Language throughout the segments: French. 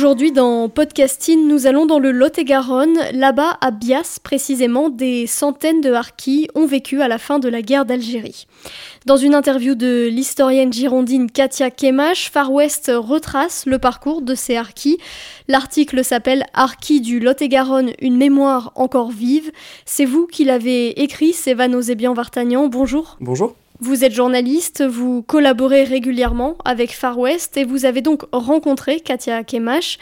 Aujourd'hui dans Podcasting, nous allons dans le Lot-et-Garonne. Là-bas, à Bias précisément, des centaines de harkis ont vécu à la fin de la guerre d'Algérie. Dans une interview de l'historienne girondine Katia Kemash, Far West retrace le parcours de ces harkis. L'article s'appelle Harkis du Lot-et-Garonne, une mémoire encore vive. C'est vous qui l'avez écrit, Sévan Osébian Vartagnan. Bonjour. Bonjour. Vous êtes journaliste, vous collaborez régulièrement avec Far West et vous avez donc rencontré Katia Kemash.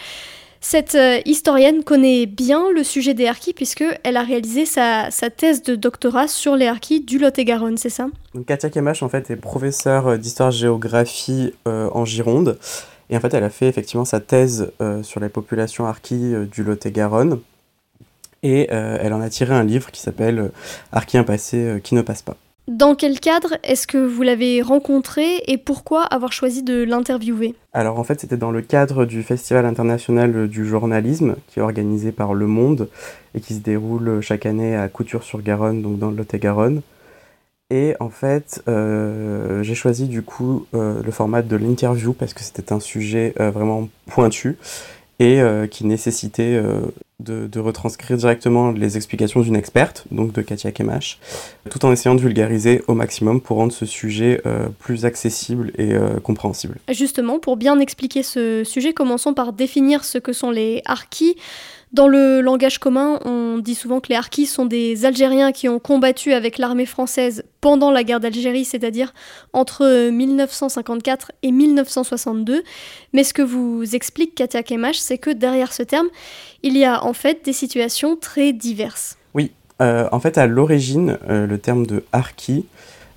Cette euh, historienne connaît bien le sujet des harkis puisqu'elle a réalisé sa, thèse de doctorat sur les harkis du Lot-et-Garonne, c'est ça? Katia Kemash en fait est professeure d'histoire-géographie euh, en Gironde et en fait elle a fait effectivement sa thèse euh, sur les populations harkis du Lot-et-Garonne et elle en a tiré un livre qui s'appelle Harkis un passé qui ne passe pas. Dans quel cadre est-ce que vous l'avez rencontré et pourquoi avoir choisi de l'interviewer? Alors en fait c'était dans le cadre du Festival international du journalisme qui est organisé par Le Monde et qui se déroule chaque année à Couture-sur-Garonne, donc dans le Lot-et-Garonne. Et en fait euh, j'ai choisi du coup euh, le format de l'interview parce que c'était un sujet euh, vraiment pointu et qui nécessitait de, retranscrire directement les explications d'une experte, donc de Katia Kemash, tout en essayant de vulgariser au maximum pour rendre ce sujet euh, plus accessible et euh, compréhensible. Justement, pour bien expliquer ce sujet, commençons par définir ce que sont les harkis. Dans le langage commun, on dit souvent que les harkis sont des Algériens qui ont combattu avec l'armée française pendant la guerre d'Algérie, c'est-à-dire entre 1954 et 1962. Mais ce que vous explique Katia Kemash, c'est que derrière ce terme, il y a en fait des situations très diverses. Oui, euh, en fait, à l'origine, euh, le terme de harki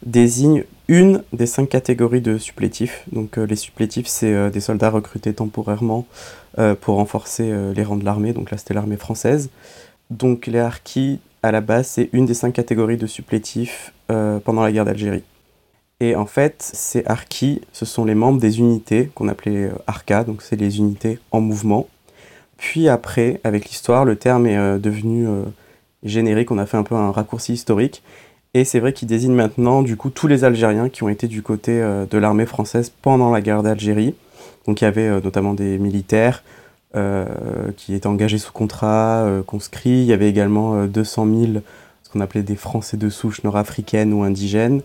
désigne une des cinq catégories de supplétifs. Donc euh, les supplétifs, c'est des soldats recrutés temporairement pour renforcer euh, les rangs de l'armée. Donc là, c'était l'armée française. Donc les harkis, à la base, c'est une des cinq catégories de supplétifs euh, pendant la guerre d'Algérie. Et en fait, ces harkis, ce sont les membres des unités qu'on appelait arca, donc c'est les unités en mouvement. Puis après, avec l'histoire, le terme est devenu générique, on a fait un peu un raccourci historique. Et c'est vrai qu'il désigne maintenant du coup tous les Algériens qui ont été du côté de l'armée française pendant la guerre d'Algérie. Donc il y avait euh, notamment des militaires euh, qui étaient engagés sous contrat, euh, conscrits. Il y avait également 200 000 ce qu'on appelait des Français de souche nord-africaine ou indigènes,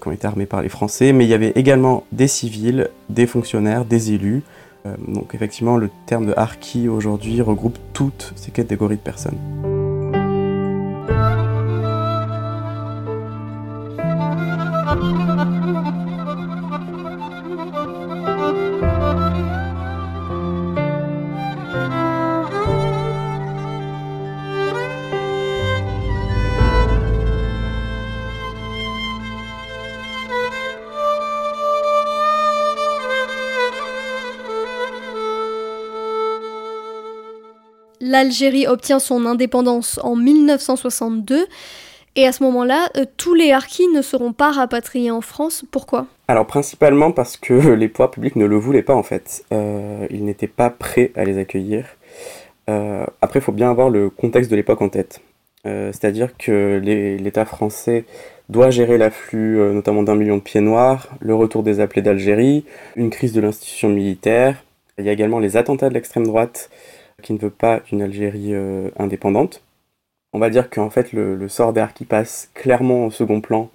qui ont été armés par les Français, mais il y avait également des civils, des fonctionnaires, des élus. donc effectivement, le terme de harki aujourd'hui regroupe toutes ces catégories de personnes. l'Algérie obtient son indépendance en 1962. Et à ce moment-là, euh, tous les harkis ne seront pas rapatriés en France. Pourquoi? Alors principalement parce que les pouvoirs publics ne le voulaient pas en fait. Euh, ils n'étaient pas prêts à les accueillir. Euh, après, il faut bien avoir le contexte de l'époque en tête. C'est-à-dire que l'État français doit gérer l'afflux notamment d'un million de pieds noirs, le retour des appelés d'Algérie, une crise de l'institution militaire. Il y a également les attentats de l'extrême droite qui ne veut pas d'une Algérie euh, indépendante. On va dire qu'en fait le, sort des passe clairement au second plan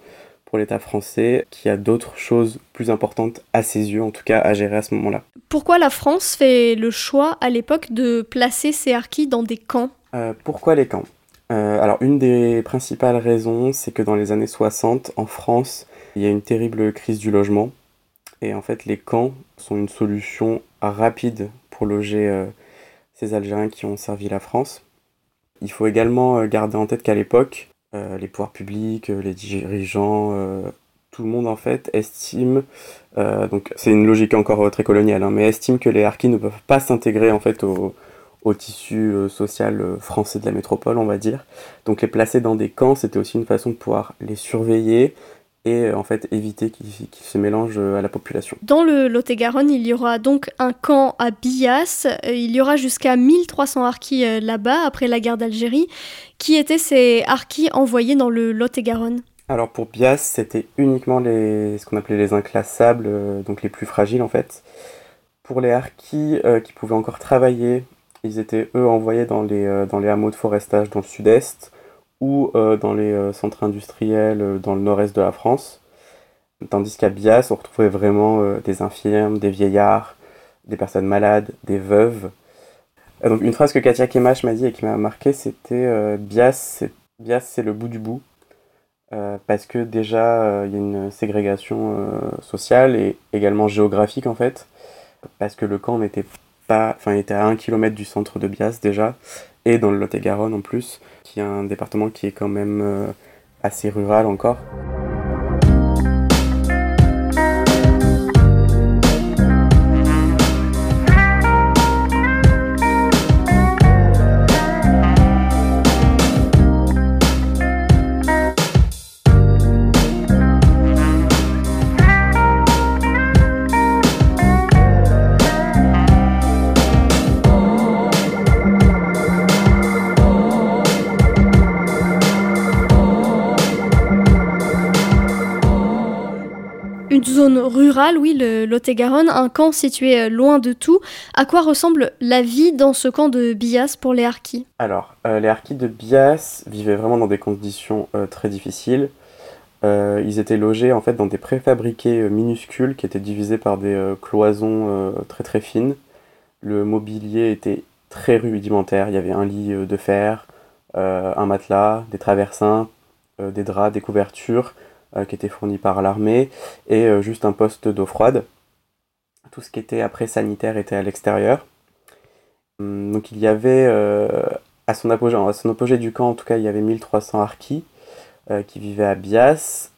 pour l'État français qui a d'autres choses plus importantes à ses yeux, en tout cas à gérer à ce moment-là. Pourquoi la France fait le choix à l'époque de placer ces harkis dans des camps? Euh, Pourquoi les camps? Euh, Alors une des principales raisons, c'est que dans les années 60, en France, il y a une terrible crise du logement. Et en fait, les camps sont une solution rapide pour loger euh, ces Algériens qui ont servi la France. Il faut également garder en tête qu'à l'époque, euh, les pouvoirs publics, euh, les dirigeants, euh, tout le monde en fait estime, donc c'est une logique encore très coloniale, hein, mais estime que les harkis ne peuvent pas s'intégrer en fait au, tissu social français de la métropole, on va dire. Donc les placer dans des camps, c'était aussi une façon de pouvoir les surveiller et en fait éviter qu'ils se mélangent à la population. Dans le Lot-et-Garonne, il y aura donc un camp à Bias. Il y aura jusqu'à 1300 harkis là-bas après la guerre d'Algérie. Qui étaient ces harkis envoyés dans le Lot-et-Garonne? Alors pour Bias, c'était uniquement les, ce qu'on appelait les inclassables, euh, donc les plus fragiles en fait. Pour les harkis euh, qui pouvaient encore travailler, ils étaient eux envoyés dans les, euh, dans les hameaux de forestage dans le sud-est ou dans les centres industriels dans le nord-est de la France. Tandis qu'à Bias, on retrouvait vraiment des infirmes, des vieillards, des personnes malades, des veuves. Euh, donc une phrase que Katia Kemash m'a dit et qui m'a marqué, c'était euh, Bias, c'est le bout du bout. Euh, parce que déjà, il y a une ségrégation sociale et également géographique en fait. Parce que le camp n'était pas, enfin, il était à un kilomètre du centre de Bias déjà, et dans le Lot-et-Garonne en plus, qui est un département qui est quand même assez rural encore. Zone rurale, oui, le Lot-et-Garonne, un camp situé euh, loin de tout. À quoi ressemble la vie dans ce camp de Bias pour les Harkis? Alors, euh, les Harkis de Bias vivaient vraiment dans des conditions euh, très difficiles. ils étaient logés en fait dans des préfabriqués minuscules qui étaient divisés par des cloisons très très fines. Le mobilier était très rudimentaire. Il y avait un lit de fer, un matelas, des traversins, des draps, des couvertures qui était fourni par l'armée, et euh, juste un poste d'eau froide. Tout ce qui était après sanitaire était à l'extérieur. Hum, donc il y avait, euh, à, son apogée, à son apogée du camp en tout cas, il y avait 1300 harkis qui vivaient à Bias,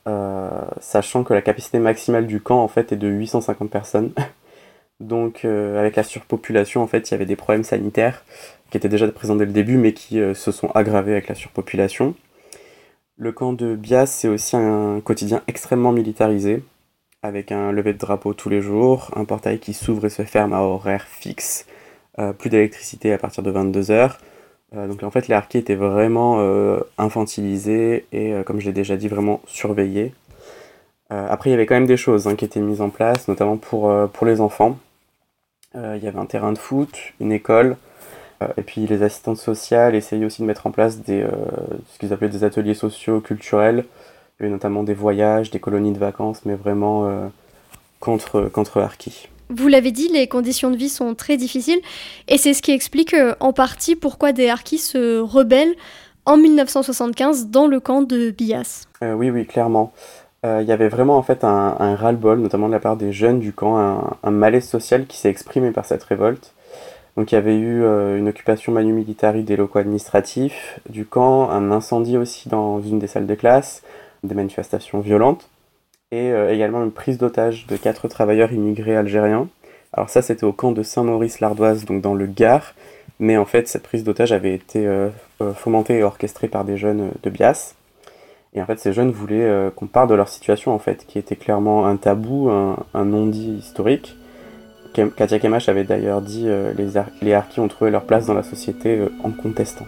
sachant que la capacité maximale du camp en fait est de 850 personnes. Donc avec la surpopulation en fait il y avait des problèmes sanitaires qui étaient déjà présents dès le début mais qui se sont aggravés avec la surpopulation. Le camp de Bias, c'est aussi un quotidien extrêmement militarisé, avec un lever de drapeau tous les jours, un portail qui s'ouvre et se ferme à horaire fixe, euh, plus d'électricité à partir de 22h. Euh, donc en fait, les harkis étaient vraiment euh, infantilisés et, comme je l'ai déjà dit, vraiment surveillés. après, il y avait quand même des choses hein, qui étaient mises en place, notamment pour, les enfants. il y avait un terrain de foot, une école, et puis les assistantes sociales essayaient aussi de mettre en place des, euh, ce qu'ils appelaient des ateliers sociaux culturels. Il y avait notamment des voyages, des colonies de vacances, mais vraiment euh, contre, contre Harki. Vous l'avez dit, les conditions de vie sont très difficiles et c'est ce qui explique en partie pourquoi des Harkis se rebellent en 1975 dans le camp de Bias. oui, oui, clairement. Il y avait vraiment en fait un, un ras-le-bol, notamment de la part des jeunes du camp, un, un malaise social qui s'est exprimé par cette révolte. Donc il y avait eu euh, une occupation manu militari des locaux administratifs du camp, un incendie aussi dans une des salles de classe, des manifestations violentes, et euh, également une prise d'otage de quatre travailleurs immigrés algériens. Alors ça c'était au camp de Saint-Maurice-l'Ardoise, donc dans le Gard, mais en fait cette prise d'otage avait été euh, fomentée et orchestrée par des jeunes de Bias. Et en fait ces jeunes voulaient qu'on parle de leur situation en fait, qui était clairement un tabou, un non-dit historique. Katia Kemash avait d'ailleurs dit euh, les, harkis ont trouvé leur place dans la société euh, en contestant.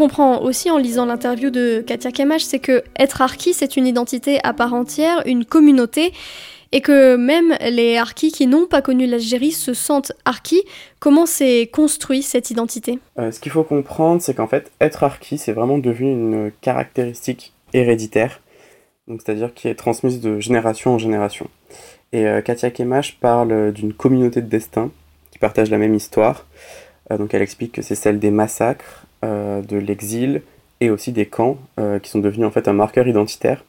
Comprend aussi en lisant l'interview de Katia Kemash, c'est que être harki, c'est une identité à part entière, une communauté, et que même les harkis qui n'ont pas connu l'Algérie se sentent harkis. Comment s'est construit cette identité? Euh, Ce qu'il faut comprendre, c'est qu'en fait, être harki, c'est vraiment devenu une caractéristique héréditaire, c'est-à-dire qui est transmise de génération en génération. Et euh, Katia Kemash parle d'une communauté de destin qui partage la même histoire. Euh, donc elle explique que c'est celle des massacres, de l'exil et aussi des camps qui sont devenus en fait un marqueur identitaire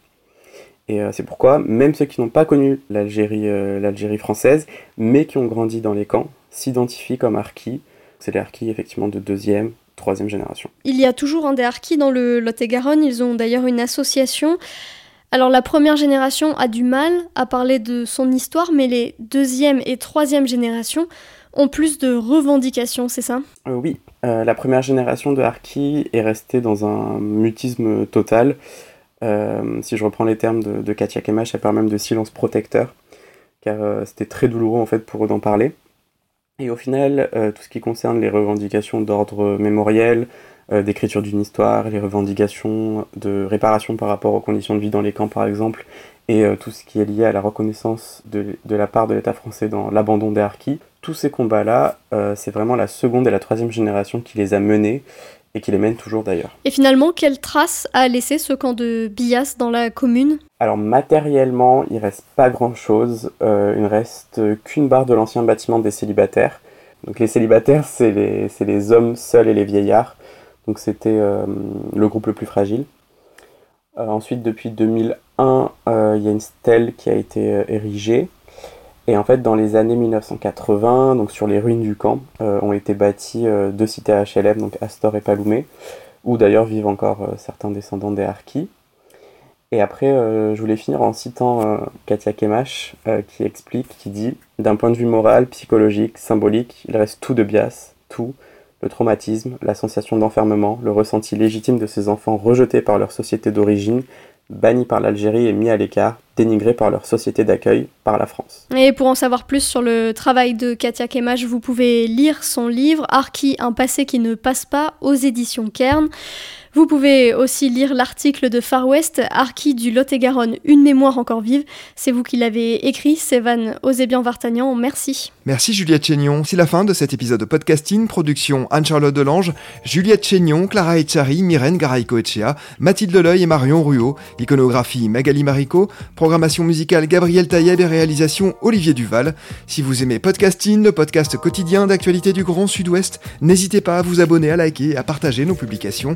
et euh, c'est pourquoi, même ceux qui n'ont pas connu l'Algérie, euh, l'Algérie française, mais qui ont grandi dans les camps, s'identifient comme harkis. C'est les harkis effectivement de deuxième, troisième génération. Il y a toujours un des harkis dans le Lot-et-Garonne. Ils ont d'ailleurs une association. Alors la première génération a du mal à parler de son histoire, mais les deuxième et troisième générations ont plus de revendications, c'est ça? Euh, Oui, la première génération de harkis est restée dans un mutisme total. Euh, si je reprends les termes de, Katia Kemash, elle parle même de silence protecteur, car euh, c'était très douloureux en fait pour eux d'en parler. Et au final, euh, tout ce qui concerne les revendications d'ordre mémoriel, d'écriture d'une histoire, les revendications de réparation par rapport aux conditions de vie dans les camps par exemple, et tout ce qui est lié à la reconnaissance de, de la part de l'État français dans l'abandon des harkis, tous ces combats-là, c'est vraiment la seconde et la troisième génération qui les a menés et qui les mène toujours d'ailleurs. Et finalement, quelle trace a laissé ce camp de Bias dans la commune? Alors matériellement, il reste pas grand-chose. Euh, il ne reste qu'une barre de l'ancien bâtiment des célibataires. Donc les célibataires, c'est les, les, hommes seuls et les vieillards. Donc c'était euh, le groupe le plus fragile. Euh, ensuite, depuis 2001, il y a une stèle qui a été érigée. Et en fait, dans les années 1980, donc sur les ruines du camp, euh, ont été bâties euh, deux cités HLM, donc Astor et Paloumé, où d'ailleurs vivent encore euh, certains descendants des Harkis. Et après, je voulais finir en citant Katia Kemash, qui explique, qui dit D'un point de vue moral, psychologique, symbolique, il reste tout de Bias, tout, le traumatisme, la sensation d'enfermement, le ressenti légitime de ces enfants rejetés par leur société d'origine, bannis par l'Algérie et mis à l'écart, dénigrés par leur société d'accueil, par la France. Et pour en savoir plus sur le travail de Katia Kemach, vous pouvez lire son livre Arki, un passé qui ne passe pas aux éditions Kern. Vous pouvez aussi lire l'article de Far West, Arki du Lot-et-Garonne, une mémoire encore vive. C'est vous qui l'avez écrit, Sévan Osébian Vartagnan. Merci. Merci Juliette Chénion. C'est la fin de cet épisode de podcasting. Production Anne-Charlotte Delange, Juliette Chénion, Clara Echari, Myrène Garaïco-Echea, Mathilde Leleuil et Marion Ruot. Iconographie Magali Marico. Programmation musicale Gabriel Taïeb et réalisation Olivier Duval. Si vous aimez podcasting, le podcast quotidien d'actualité du Grand Sud-Ouest, n'hésitez pas à vous abonner, à liker et à partager nos publications.